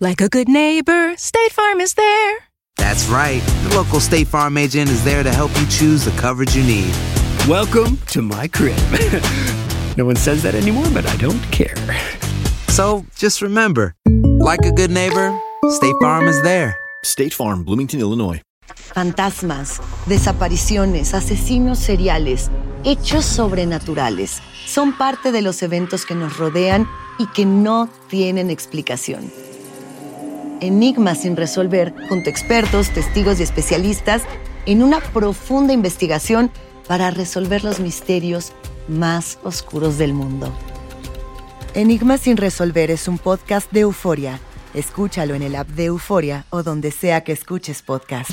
Like a good neighbor, State Farm is there. That's right. The local State Farm agent is there to help you choose the coverage you need. Welcome to my crib. no one says that anymore, but I don't care. So just remember, like a good neighbor, State Farm is there. State Farm, Bloomington, Illinois. Fantasmas, desapariciones, asesinos seriales, hechos sobrenaturales son parte de los eventos que nos rodean y que no tienen explicación. Enigmas sin resolver, junto a expertos, testigos y especialistas, en una profunda investigación para resolver los misterios más oscuros del mundo. Enigmas sin resolver es un podcast de euforia. Escúchalo en el app de Euforia o donde sea que escuches podcast.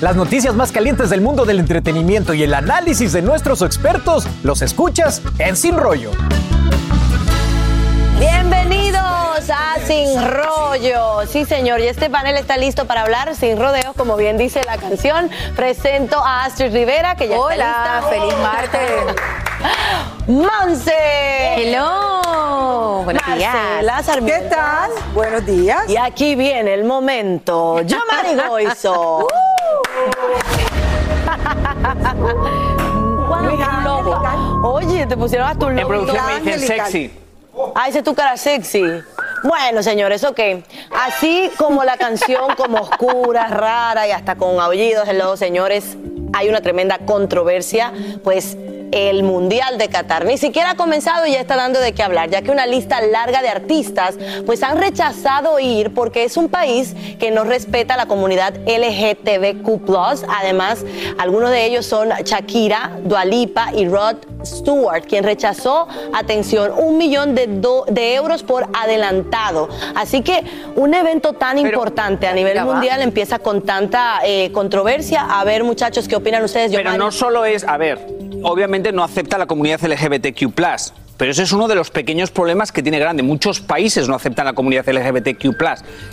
Las noticias más calientes del mundo del entretenimiento y el análisis de nuestros expertos los escuchas en Sin Rollo. Bienvenidos a Sin Rollo. Sí, señor, y este panel está listo para hablar sin rodeos, como bien dice la canción. Presento a Astrid Rivera, que ya Hola, está lista. feliz martes. Monse. Hello, buenos días. ¿Qué tal? Buenos días. Y aquí viene el momento. Yo, Mari Goizo. Lobo. Oye, te pusieron hasta un En lobo. producción me dicen sexy. Ah, esa es tu cara sexy. Bueno, señores, ok. Así como la canción, como oscura, rara y hasta con aullidos en los señores, hay una tremenda controversia, pues el Mundial de Qatar ni siquiera ha comenzado y ya está dando de qué hablar, ya que una lista larga de artistas pues han rechazado ir porque es un país que no respeta a la comunidad LGTBQ+. Además, algunos de ellos son Shakira, Dualipa y Rod Stewart, quien rechazó, atención, un millón de, do- de euros por adelantado. Así que un evento tan importante a nivel va. mundial empieza con tanta eh, controversia. A ver, muchachos, ¿qué opinan ustedes? Pero Giovanni? no solo es, a ver, obviamente no acepta la comunidad LGBTQ+, pero ese es uno de los pequeños problemas que tiene grande. Muchos países no aceptan la comunidad LGBTQ+,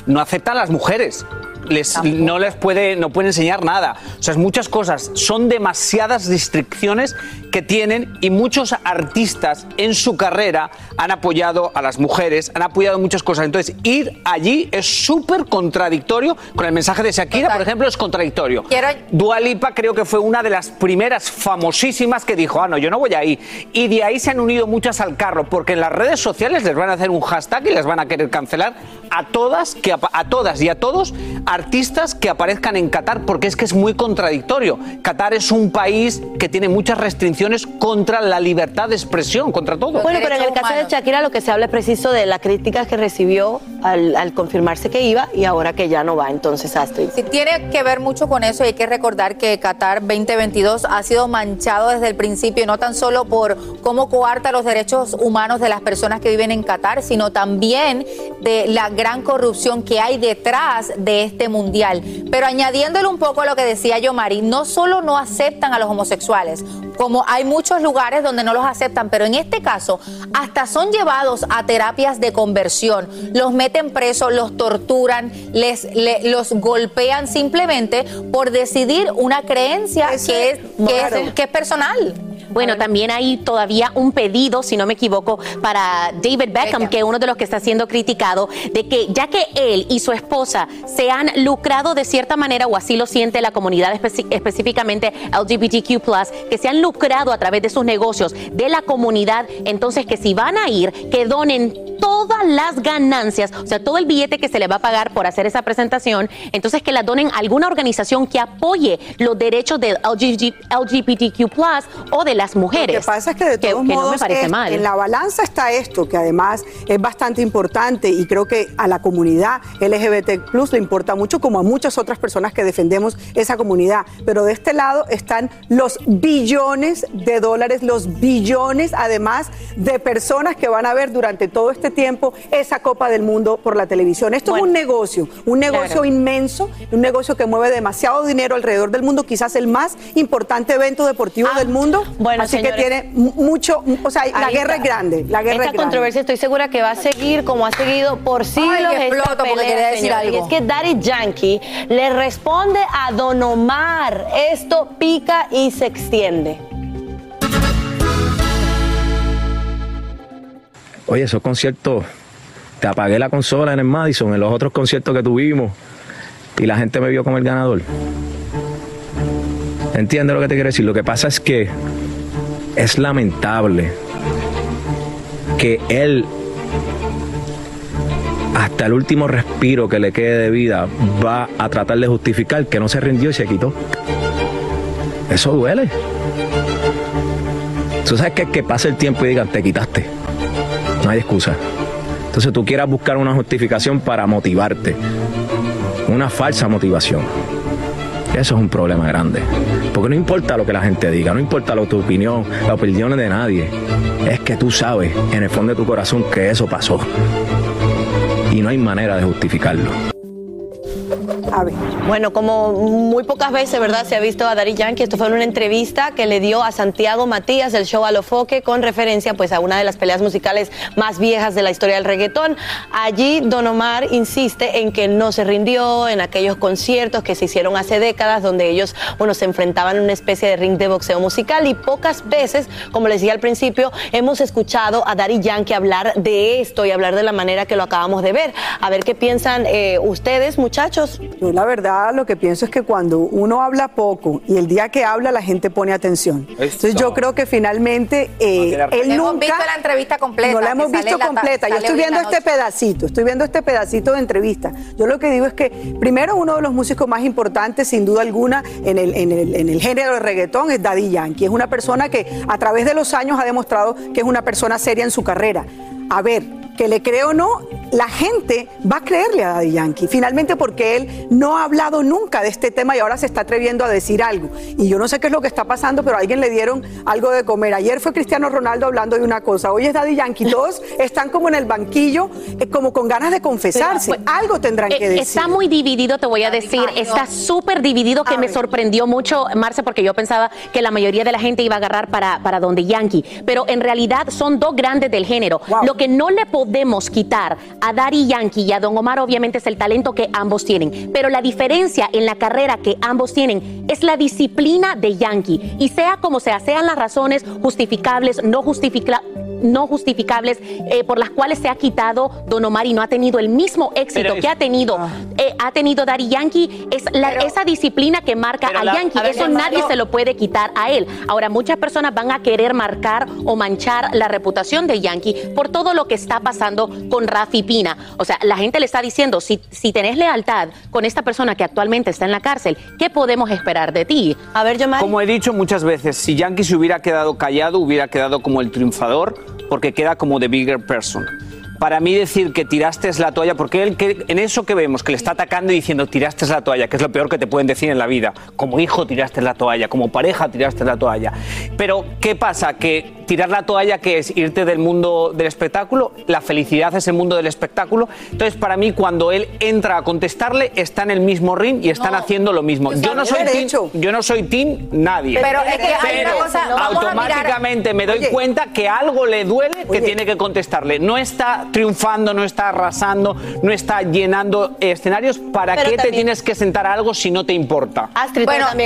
no aceptan a las mujeres. Les, no les puede, no pueden enseñar nada. O sea, es muchas cosas. Son demasiadas restricciones que tienen y muchos artistas en su carrera han apoyado a las mujeres, han apoyado muchas cosas. Entonces, ir allí es súper contradictorio con el mensaje de Shakira, por ejemplo, es contradictorio. Dua Lipa creo que fue una de las primeras famosísimas que dijo, ah, no, yo no voy ahí. Y de ahí se han unido muchas al carro, porque en las redes sociales les van a hacer un hashtag y les van a querer cancelar a todas, que apa- a todas y a todos artistas que aparezcan en Qatar, porque es que es muy contradictorio. Qatar es un país que tiene muchas restricciones contra la libertad de expresión, contra todo. Bueno, pero en el caso de Shakira lo que se habla es preciso de las críticas que recibió al, al confirmarse que iba y ahora que ya no va. Entonces, Astrid. Sí, tiene que ver mucho con eso y hay que recordar que Qatar 2022 ha sido manchado desde el principio, no tan solo por cómo coarta los derechos humanos de las personas que viven en Qatar, sino también de la gran corrupción que hay detrás de este mundial. Pero añadiéndole un poco a lo que decía yo, Mari, no solo no aceptan a los homosexuales, como hay muchos lugares donde no los aceptan, pero en este caso hasta son llevados a terapias de conversión, los meten presos, los torturan, les, le- los golpean simplemente por decidir una creencia que es, que, es, que es personal. Bueno, también hay todavía un pedido, si no me equivoco, para David Beckham, que es uno de los que está siendo criticado, de que ya que él y su esposa se han lucrado de cierta manera, o así lo siente la comunidad específicamente LGBTQ, que se han lucrado a través de sus negocios de la comunidad, entonces que si van a ir, que donen todas las ganancias, o sea, todo el billete que se le va a pagar por hacer esa presentación, entonces que la donen a alguna organización que apoye los derechos de LGBTQ o de las mujeres. Lo que pasa es que de Que- todos que no modos me parece es- mal. en la balanza está esto, que además es bastante importante y creo que a la comunidad LGBT le importa mucho, como a muchas otras personas que defendemos esa comunidad. Pero de este lado están los billones de dólares, los billones además de personas que van a ver durante todo este tiempo esa Copa del Mundo por la televisión. Esto es un negocio, un negocio Claro. inmenso, un negocio que mueve demasiado dinero alrededor del mundo, quizás el más importante evento deportivo del mundo. Ah, bueno, Así señores. que tiene mu- mucho, o sea, la guerra está. es grande, la guerra Esta es grande. controversia estoy segura que va a seguir como ha seguido por siglos que esta exploto porque pelea, quería decir algo. Y es que Daddy Yankee le responde a Don Omar. Esto pica y se extiende. Oye, esos conciertos, te apagué la consola en el Madison, en los otros conciertos que tuvimos, y la gente me vio como el ganador. ¿Entiendes lo que te quiero decir? Lo que pasa es que es lamentable que él, hasta el último respiro que le quede de vida, va a tratar de justificar que no se rindió y se quitó. Eso duele. Tú sabes que, que pase el tiempo y digan, te quitaste. No hay excusa. Entonces tú quieras buscar una justificación para motivarte. Una falsa motivación. Eso es un problema grande. Porque no importa lo que la gente diga, no importa lo, tu opinión, la opinión de nadie. Es que tú sabes en el fondo de tu corazón que eso pasó. Y no hay manera de justificarlo. Bueno, como muy pocas veces, ¿verdad? Se ha visto a Daddy Yankee. Esto fue en una entrevista que le dio a Santiago Matías del show Alofoque con referencia pues a una de las peleas musicales más viejas de la historia del reggaetón. Allí Don Omar insiste en que no se rindió en aquellos conciertos que se hicieron hace décadas donde ellos, bueno, se enfrentaban en una especie de ring de boxeo musical y pocas veces, como les decía al principio, hemos escuchado a Daddy Yankee hablar de esto y hablar de la manera que lo acabamos de ver. A ver qué piensan eh, ustedes, muchachos. La verdad lo que pienso es que cuando uno habla poco y el día que habla la gente pone atención. Entonces yo creo que finalmente eh, él Hemos nunca... visto la entrevista completa. No la hemos visto la completa. Yo estoy viendo este pedacito, estoy viendo este pedacito de entrevista. Yo lo que digo es que primero uno de los músicos más importantes, sin duda alguna, en el, en el, en el género de reggaetón es Daddy Yankee. Es una persona que a través de los años ha demostrado que es una persona seria en su carrera. A ver, que le creo o no, la gente va a creerle a Daddy Yankee, finalmente porque él no ha hablado nunca de este tema y ahora se está atreviendo a decir algo. Y yo no sé qué es lo que está pasando, pero a alguien le dieron algo de comer. Ayer fue Cristiano Ronaldo hablando de una cosa, hoy es Daddy Yankee, todos están como en el banquillo, eh, como con ganas de confesarse. Pero, algo tendrán que Eh, decir. Está muy dividido, te voy a decir. Está súper dividido que me sorprendió mucho, Marce, porque yo pensaba que la mayoría de la gente iba a agarrar para, para donde Yankee. Pero en realidad son dos grandes del género. Lo que no le podemos quitar a Daddy Yankee y a Don Omar, obviamente, es el talento que ambos tienen. Pero la diferencia en la carrera que ambos tienen es la disciplina de Yankee. Y sea como sea, sean las razones justificables, no justificables no justificables eh, por las cuales se ha quitado Don Omar y no ha tenido el mismo éxito que ha tenido eh, ha tenido Daddy Yankee es la- esa disciplina que marca a la- Yankee a ver, eso nadie se lo puede quitar a él ahora muchas personas van a querer marcar o manchar la reputación de Yankee por todo lo que está pasando con Rafi Pina o sea la gente le está diciendo si, si tenés lealtad con esta persona que actualmente está en la cárcel ¿qué podemos esperar de ti? A ver, yo Como he dicho muchas veces, si Yankee se hubiera quedado callado, hubiera quedado como el triunfador, porque queda como the bigger person. Para mí decir que tiraste la toalla, porque él que- en eso que vemos, que le está atacando y diciendo tiraste la toalla, que es lo peor que te pueden decir en la vida. Como hijo tiraste la toalla, como pareja tiraste la toalla. Pero, ¿qué pasa? Que tirar la toalla, que es irte del mundo del espectáculo, la felicidad es el mundo del espectáculo. Entonces, para mí, cuando él entra a contestarle, está en el mismo ring y están haciendo lo mismo. Yo no soy team, yo no soy team nadie. Pero es que hay una Pero cosa, automáticamente me doy cuenta que algo le duele que tiene que contestarle. No está triunfando, no está arrasando, no está llenando escenarios. ¿Para Pero qué te también- tienes que sentar a algo si no te importa? Astrid, Bueno, él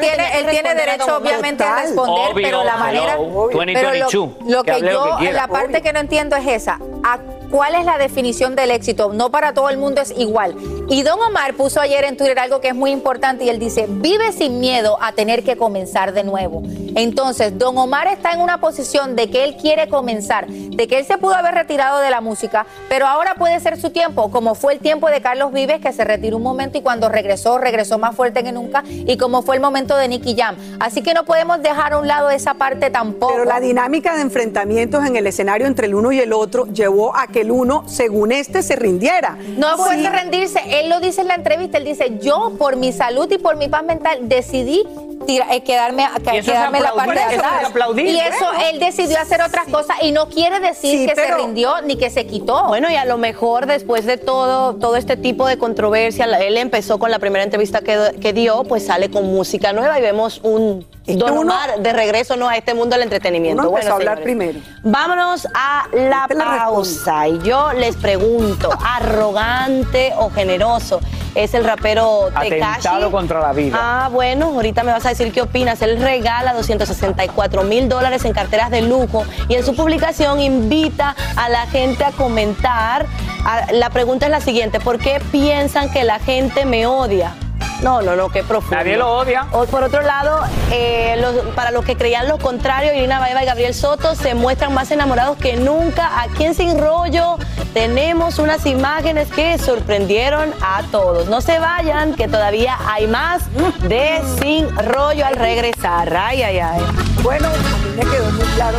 tiene, él tiene derecho obviamente a responder, Obvio, pero la manera... hello, pero 2022, lo, lo que yo, que la parte que no entiendo es esa. ¿A cuál es la definición del éxito. No para todo el mundo es igual. Y Don Omar puso ayer en Twitter algo que es muy importante y él dice, vive sin miedo a tener que comenzar de nuevo. Entonces, Don Omar está en una posición de que él quiere comenzar, de que él se pudo haber retirado de la música, pero ahora puede ser su tiempo, como fue el tiempo de Carlos Vives, que se retiró un momento y cuando regresó, regresó más fuerte que nunca, y como fue el momento de Nicky Jam. Así que no podemos dejar a un lado esa parte tampoco. Pero la dinámica de enfrentamientos en el escenario entre el uno y el otro llevó a que el uno, según este, se rindiera. No Sí. puede rendirse. Él lo dice en la entrevista. Él dice, yo por mi salud y por mi paz mental decidí tira- eh, quedarme, Y eso es quedarme la parte de aplaudir, eso es atrás. aplaudir, y eso, bueno. él decidió hacer otras cosas y no quiere decir Sí, que se rindió ni que se quitó. Bueno, y a lo mejor después de todo, todo este tipo de controversia, él empezó con la primera entrevista que, que dio, pues sale con música nueva y vemos un Don uno- Omar de regreso ¿no? a este mundo del entretenimiento. Uno Bueno, a hablar primero. Vámonos a la pausa. Y yo les pregunto, ¿arrogante o generoso es el rapero Tekashi? Contra la vida. Ah, bueno, ahorita me vas a decir qué opinas. Él regala 264 mil dólares en carteras de lujo y en su publicación invita a la gente a comentar. Ah, La pregunta es la siguiente, ¿por qué piensan que la gente me odia? No, no, no, qué profundo. Nadie lo odia. O, por otro lado, eh, los- para los que creían lo contrario, Irina Baeva y Gabriel Soto se muestran más enamorados que nunca. Aquí en Sin Rollo tenemos unas imágenes que sorprendieron a todos. No se vayan, que todavía hay más de Sin Rollo al regresar. Ay, ay, ay. Bueno, a mí me quedó muy claro.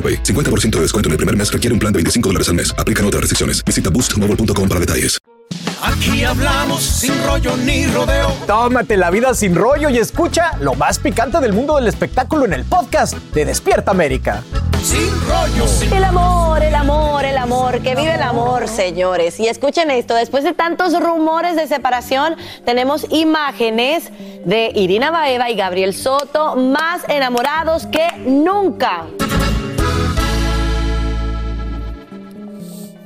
AroPay. 50% de descuento en el primer mes requiere un plan de 25 dólares al mes. Aplican otras restricciones. Visita boostmobile.com para detalles. Aquí hablamos sin rollo ni rodeo. Tómate la vida sin rollo y escucha lo más picante del mundo del espectáculo en el podcast de Despierta América. Sin rollo. El amor, el amor, el amor, que vive el amor, señores. Y escuchen esto, después de tantos rumores de separación, tenemos imágenes de Irina Baeva y Gabriel Soto más enamorados que nunca.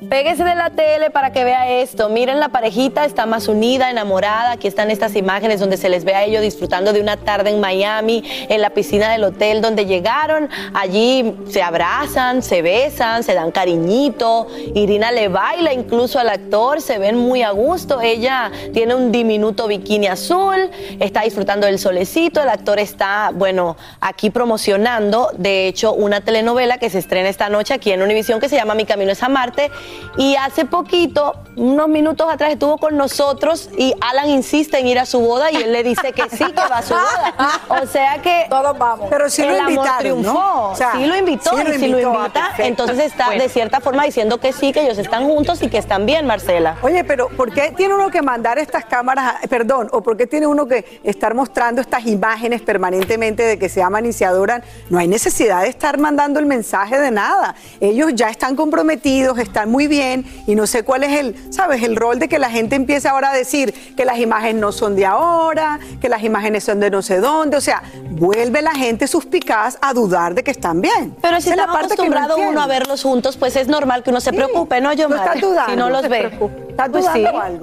Péguese de la tele para que vea esto. Miren, la parejita está más unida, enamorada. Aquí están estas imágenes donde se les ve a ellos disfrutando de una tarde en Miami, en la piscina del hotel donde llegaron. Allí se abrazan, se besan, se dan cariñito. Irina le baila incluso al actor, se ven muy a gusto. Ella tiene un diminuto bikini azul, está disfrutando del solecito. El actor está, bueno, aquí promocionando, de hecho, una telenovela que se estrena esta noche aquí en Univisión que se llama Mi Camino es a Marte. Y hace poquito unos minutos atrás estuvo con nosotros y Alan insiste en ir a su boda y él le dice que sí, que va a su boda. O sea que todos vamos. Pero sí lo amor invitaron, triunfó. ¿no? O sea, sí lo invitó sí lo y si lo ah, invita, perfecto. entonces está Bueno. de cierta forma diciendo que sí, que ellos están juntos y que están bien, Marcela. Oye, pero ¿por qué tiene uno que mandar estas cámaras, a- perdón, o por qué tiene uno que estar mostrando estas imágenes permanentemente de que se aman y se adoran? No hay necesidad de estar mandando el mensaje de nada. Ellos ya están comprometidos, están muy bien y no sé cuál es el, ¿sabes? El rol de que la gente empiece ahora a decir que las imágenes no son de ahora, que las imágenes son de no sé dónde. O sea, vuelve la gente suspicaz a dudar de que están bien. Pero si es parte que no acostumbrado uno a verlos juntos, pues es normal que uno se preocupe, ¿no, yo No estás dudando, Si no no los ve. ¿Estás Pues dudando sí. algo?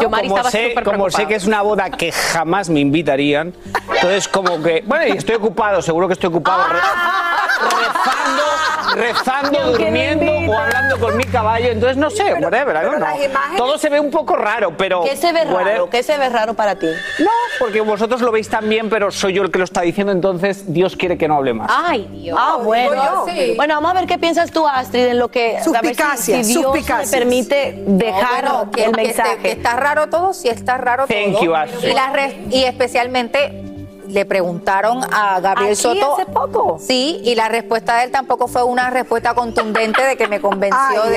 Yomari como estaba sé, súper como sé que es una boda que jamás me invitarían, entonces como que, bueno, y estoy ocupado, seguro que estoy ocupado re- rezando, rezando, durmiendo o hablando con mi caballo, entonces no sé, whatever, pero las know. imágenes- Todo se ve un poco raro, pero... ¿Qué se ve whatever. raro? ¿Qué se ve raro para ti? No, porque vosotros lo veis tan bien, pero soy yo el que lo está diciendo, entonces Dios quiere que no hable más. Ay, Dios. Ah, bueno. yo, sí. Bueno, vamos a ver qué piensas tú, Astrid, en lo que a ver si- si, Dios suspicacias. me permite dejar No, bueno, que, el que mensaje. esté- que está raro todo, sí está raro Thank todo. you, Astrid. y, la re- y especialmente le preguntaron a Gabriel Aquí Soto. hace poco. Sí, y la respuesta de él tampoco fue una respuesta contundente de que me convenció Ay, de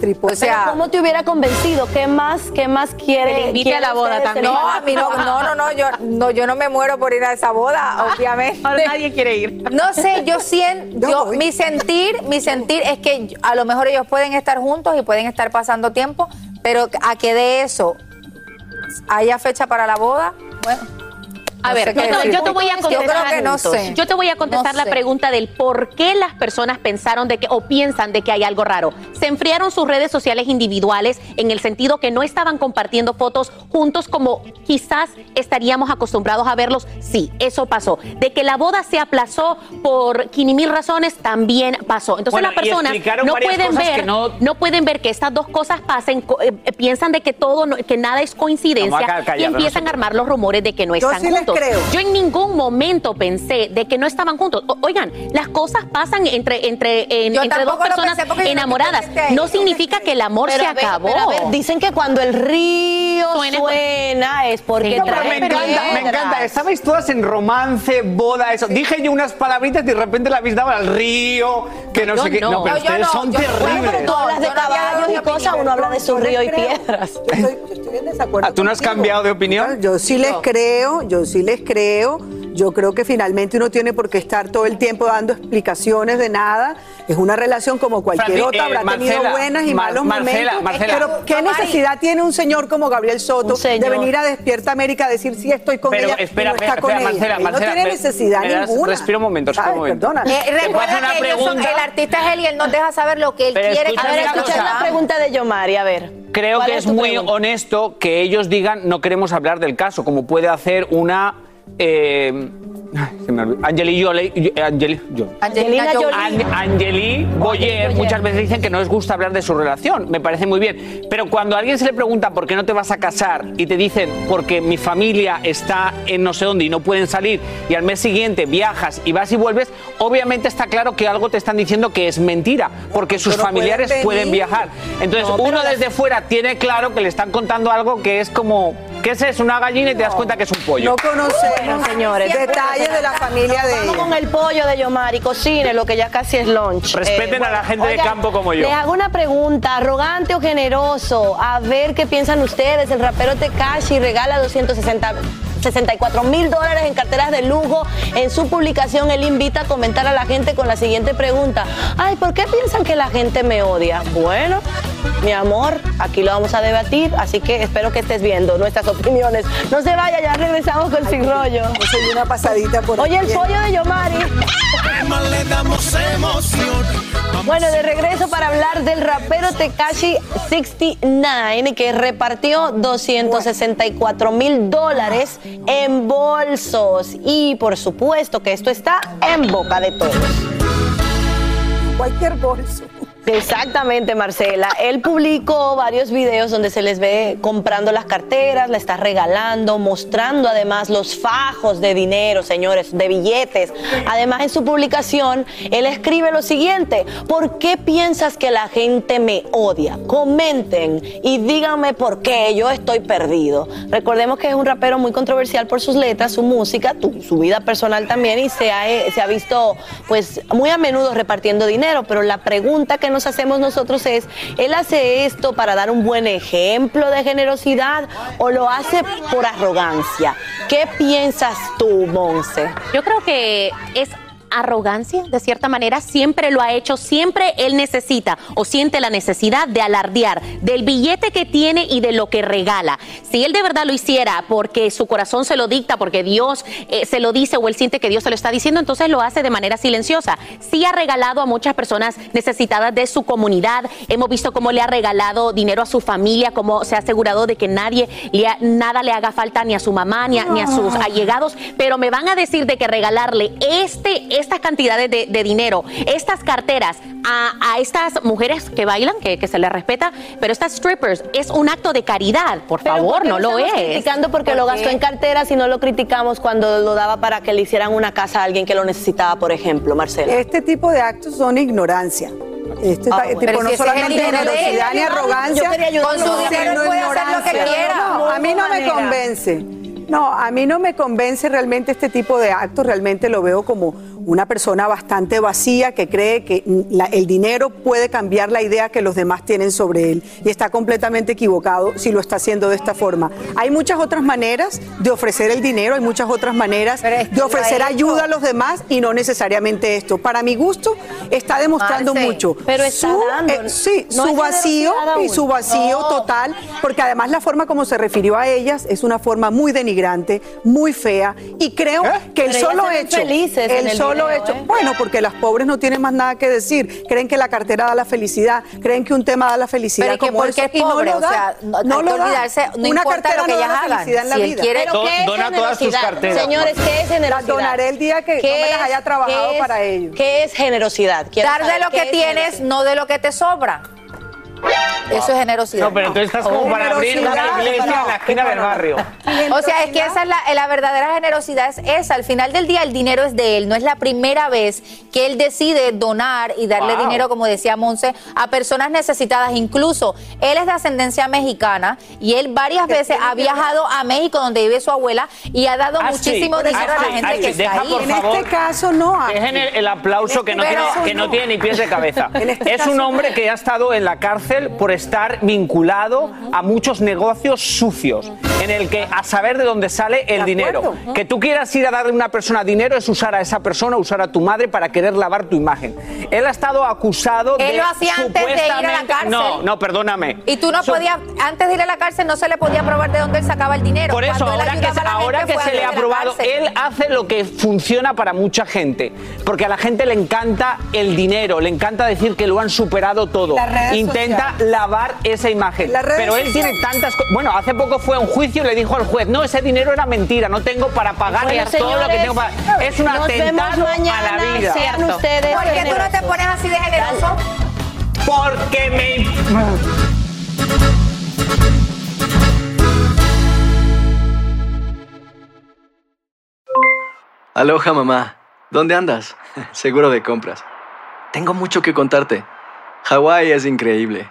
que. por O sea, Pero ¿cómo te hubiera convencido? ¿Qué más, qué más quiere? Que a la boda también. no, a mí no, no, no, no, yo no, yo no me muero por ir a esa boda, obviamente. Ahora nadie quiere ir. No sé, yo siento, Yo yo, voy. mi sentir, mi sentir es que a lo mejor ellos pueden estar juntos y pueden estar pasando tiempo, pero a que de eso haya fecha para la boda, bueno. A no ver, yo te, decir. yo te voy a Yo contestar. creo que no sé. Yo te voy a contestar No la sé. pregunta del por qué las personas pensaron de que o piensan de que hay algo raro. Se enfriaron sus redes sociales individuales en el sentido que no estaban compartiendo fotos juntos como quizás estaríamos acostumbrados a verlos. Sí, eso pasó. De que la boda se aplazó por quini mil razones también pasó. Entonces Bueno, las personas no pueden ver que no- no pueden ver que estas dos cosas pasen, eh, eh, piensan de que todo no- que nada es coincidencia y empiezan a armar los rumores de que no están sí creo. Yo en ningún momento pensé de que no estaban juntos. O- oigan, las cosas pasan entre entre en- entre dos personas enamoradas. No significa que el amor Pero se ver, acabó. pero a ver, dicen que cuando el río Suena- suena, es porque No, Pero trae me encanta, me encanta. Estabais todas en romance, boda, eso. Dije yo unas palabritas y de repente la habéis dado al río, que no sé qué. no. No, pero ustedes no, son terribles. pero tú hablas de caballos y cosas, uno habla de su río y piedras. Yo estoy, en desacuerdo. Ah, ¿Tú no has cambiado de opinión? Yo sí les creo, yo sí les creo. Yo creo que finalmente uno tiene por qué estar todo el tiempo dando explicaciones de nada. Es una relación como cualquier otra, eh, habrá tenido buenas y Mar- malos Marcela, momentos. Marcela. Pero ¿qué necesidad tiene un señor como Gabriel Soto de venir a Despierta América a decir si estoy con Pero ella espera, y no está espera, con espera, ella? Marcela, Ahí Marcela, no tiene me- necesidad me das- ninguna. respira un momento, respira un momento. Perdona. Eh, recuerda que ellos son, pregunta. el artista es él y él nos deja saber lo que él Pero quiere A ver, una escucha cosa. la pregunta de Yomari, a ver. Creo ¿Cuál que es muy pregunta? honesto que ellos digan no queremos hablar del caso, como puede hacer una. Eh, se me olvidó. Angeli Jolie. eh, Angeli, Angelina Jolie. An- Angeli Boyer muchas veces dicen que no les gusta hablar de su relación. Me parece muy bien. Pero cuando a alguien se le pregunta por qué no te vas a casar y te dicen porque mi familia está en no sé dónde y no pueden salir y al mes siguiente viajas y vas y vuelves, obviamente está claro que algo te están diciendo que es mentira porque sus Pero pueden familiares venir. pueden viajar. Entonces No, pero uno las- desde fuera tiene claro que le están contando algo que es como, ¿qué es eso? Una gallina y te das cuenta que es un pollo. No conocemos señores. detalles de la familia de Vamos ella. con el pollo de Yomari, cocine, lo que ya casi es lunch. Eh, Respeten a la gente de campo como yo. Les hago una pregunta, arrogante o generoso, a ver qué piensan ustedes. El rapero Tekashi regala 260 64 mil dólares en carteras de lujo. En su publicación, él invita a comentar a la gente con la siguiente pregunta. Ay, ¿por qué piensan que la gente me odia? Bueno, mi amor, aquí lo vamos a debatir, así que espero que estés viendo nuestras opiniones. No se vaya, ya regresamos con Sin Rollo. Yo soy una pasadita por Oye, el pollo de Yomari. le damos emoción. Bueno, de regreso para hablar del rapero Tekashi 69 que repartió 264 mil dólares en bolsos. Y por supuesto que esto está en boca de todos. Cualquier bolso. Exactamente, Marcela. Él publicó varios videos donde se les ve comprando las carteras, la está regalando, mostrando además los fajos de dinero, señores, de billetes. Además, en su publicación, él escribe lo siguiente, ¿por qué piensas que la gente me odia? Comenten y díganme por qué yo estoy perdido. Recordemos que es un rapero muy controversial por sus letras, su música, su vida personal también y se ha, eh, se ha visto pues muy a menudo repartiendo dinero, pero la pregunta que nos hacemos nosotros es, ¿él hace esto para dar un buen ejemplo de generosidad o lo hace por arrogancia? ¿Qué piensas tú, Monse? Yo creo que es arrogancia, de cierta manera, siempre lo ha hecho, siempre él necesita o siente la necesidad de alardear del billete que tiene y de lo que regala. Si él de verdad lo hiciera porque su corazón se lo dicta, porque Dios eh, se lo dice o él siente que Dios se lo está diciendo, entonces lo hace de manera silenciosa. Sí ha regalado a muchas personas necesitadas de su comunidad, hemos visto cómo le ha regalado dinero a su familia, cómo se ha asegurado de que nadie le ha- nada le haga falta ni a su mamá ni a, ni a sus allegados, pero me van a decir de que regalarle este, estas cantidades de, de dinero, estas carteras a, a estas mujeres que bailan, que, que se les respeta, pero estas strippers es un acto de caridad, por favor, no lo es. criticando porque lo ¿Por gastó qué? en carteras y no lo criticamos cuando lo daba para que le hicieran una casa a alguien que lo necesitaba, por ejemplo, Marcela. Este tipo de actos son ignorancia. Este Ah, bueno. tipo, Pero no si solamente generosidad ni arrogancia. Con su dinero él puede hacer lo que quiera. No, a mí no me manera. convence. No, a mí no me convence realmente este tipo de actos. Realmente lo veo como una persona bastante vacía que cree que la- el dinero puede cambiar la idea que los demás tienen sobre él. Y está completamente equivocado si lo está haciendo de esta forma. Hay muchas otras maneras de ofrecer el dinero, hay muchas otras maneras de ofrecer ayuda a los demás y no necesariamente esto. Para mi gusto, está demostrando Marce, mucho pero está su, dando, eh, sí, no su vacío y su vacío No. total, porque además la forma como se refirió a ellas es una forma muy denigrante, muy fea, y creo que el Pero solo hecho, felices en el el solo video, hecho, ¿eh? bueno, porque las pobres no tienen más nada que decir, creen que la cartera da la felicidad, creen que un tema da la felicidad Pero ¿y que como por eso, qué es y no pobre? lo O da, sea, no- que lo da. olvidarse, no Una importa cartera lo que no da ellas la hagan. felicidad en la Si él vida. quiere- ¿Pero Do- qué es dona todas tus generosidad? carteras, Señores, ¿qué es generosidad? Las donaré el día que ¿Qué no me las es- haya trabajado es- para ello. ¿Qué es generosidad? Quiero Dar de lo ¿qué que es tienes, no de lo que te sobra. Eso es generosidad. No, pero entonces estás como para abrir una iglesia en la esquina del barrio. O sea, es que esa es la, la verdadera generosidad es esa. Al final del día el dinero es de él. No es la primera vez que él decide donar y darle Wow. dinero, como decía Monse, a personas necesitadas. Incluso él es de ascendencia mexicana y él varias veces ha viajado a México donde vive su abuela y ha dado Ah, sí. muchísimo Ah, dinero a la sí. gente Ah, que está Deja, ahí. por favor. este caso no. Dejen el, el aplauso que, no Pero- tiene, que no tiene ni pies de cabeza. En este es un no. hombre que ha estado en la cárcel por estar vinculado a muchos negocios sucios, en el que a saber de dónde sale el De dinero. acuerdo. Que tú quieras ir a darle a una persona dinero es usar a esa persona, usar a tu madre para querer lavar tu imagen. Él ha estado acusado Él de lo hacía antes de ir a la supuestamente- cárcel. No, no, perdóname. Y tú no Su- podías, antes de ir a la cárcel no se le podía probar de dónde él sacaba el dinero. Por eso, él ahora que, ahora que se le ha probado, él hace lo que funciona para mucha gente. Porque a la gente le encanta el dinero, le encanta decir que lo han superado todo. Intenta lavar esa imagen. Pero él tiene tantas cosas. Bueno, hace poco fue a un juicio y le dijo al juez: No, ese dinero era mentira, no tengo para pagar Bueno, todo lo que tengo para. Es un atentado a mañana, la vida. sean ustedes ¿Por qué tú no te pones así de generoso? Porque me. Aloha mamá, ¿dónde andas? Seguro de compras. Tengo mucho que contarte. Hawái es increíble.